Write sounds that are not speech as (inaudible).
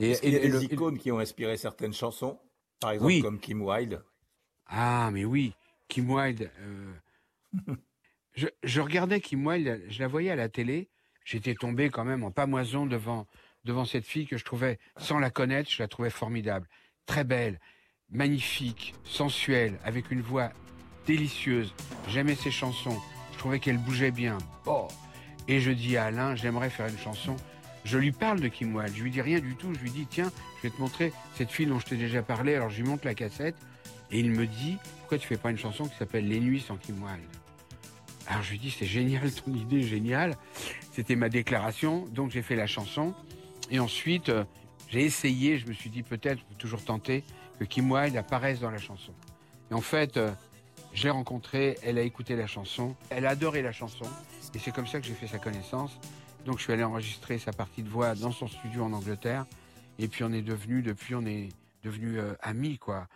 Et, Est-ce qu'il y a et- et des le- et- icônes qui ont inspiré certaines chansons Par exemple, Oui. comme Kim Wilde? Ah, mais oui, Kim Wilde. euh, (laughs) je, je regardais Kim Wilde, je la voyais à la télé. J'étais tombé quand même en pamoison devant, devant cette fille que je trouvais, sans la connaître, je la trouvais formidable. Très belle, magnifique, sensuelle, avec une voix délicieuse. J'aimais ses chansons. Je trouvais qu'elle bougeait bien. Oh. Et je dis à Alain, j'aimerais faire une chanson. Je lui parle de Kim Wilde. Je lui dis rien du tout. Je lui dis, tiens, je vais te montrer cette fille dont je t'ai déjà parlé. Alors je lui montre la cassette. Et il me dit, pourquoi tu fais pas une chanson qui s'appelle Les Nuits sans Kim Wilde? Alors je lui dis, c'est génial, ton idée est géniale. C'était ma déclaration, donc j'ai fait la chanson. Et ensuite, euh, j'ai essayé, je me suis dit peut-être, toujours tenter, que Kim Wilde apparaisse dans la chanson. Et en fait, euh, je l'ai rencontrée, elle a écouté la chanson, elle a adoré la chanson. Et c'est comme ça que j'ai fait sa connaissance. Donc je suis allé enregistrer sa partie de voix dans son studio en Angleterre. Et puis on est devenu, depuis on est devenu amis, quoi.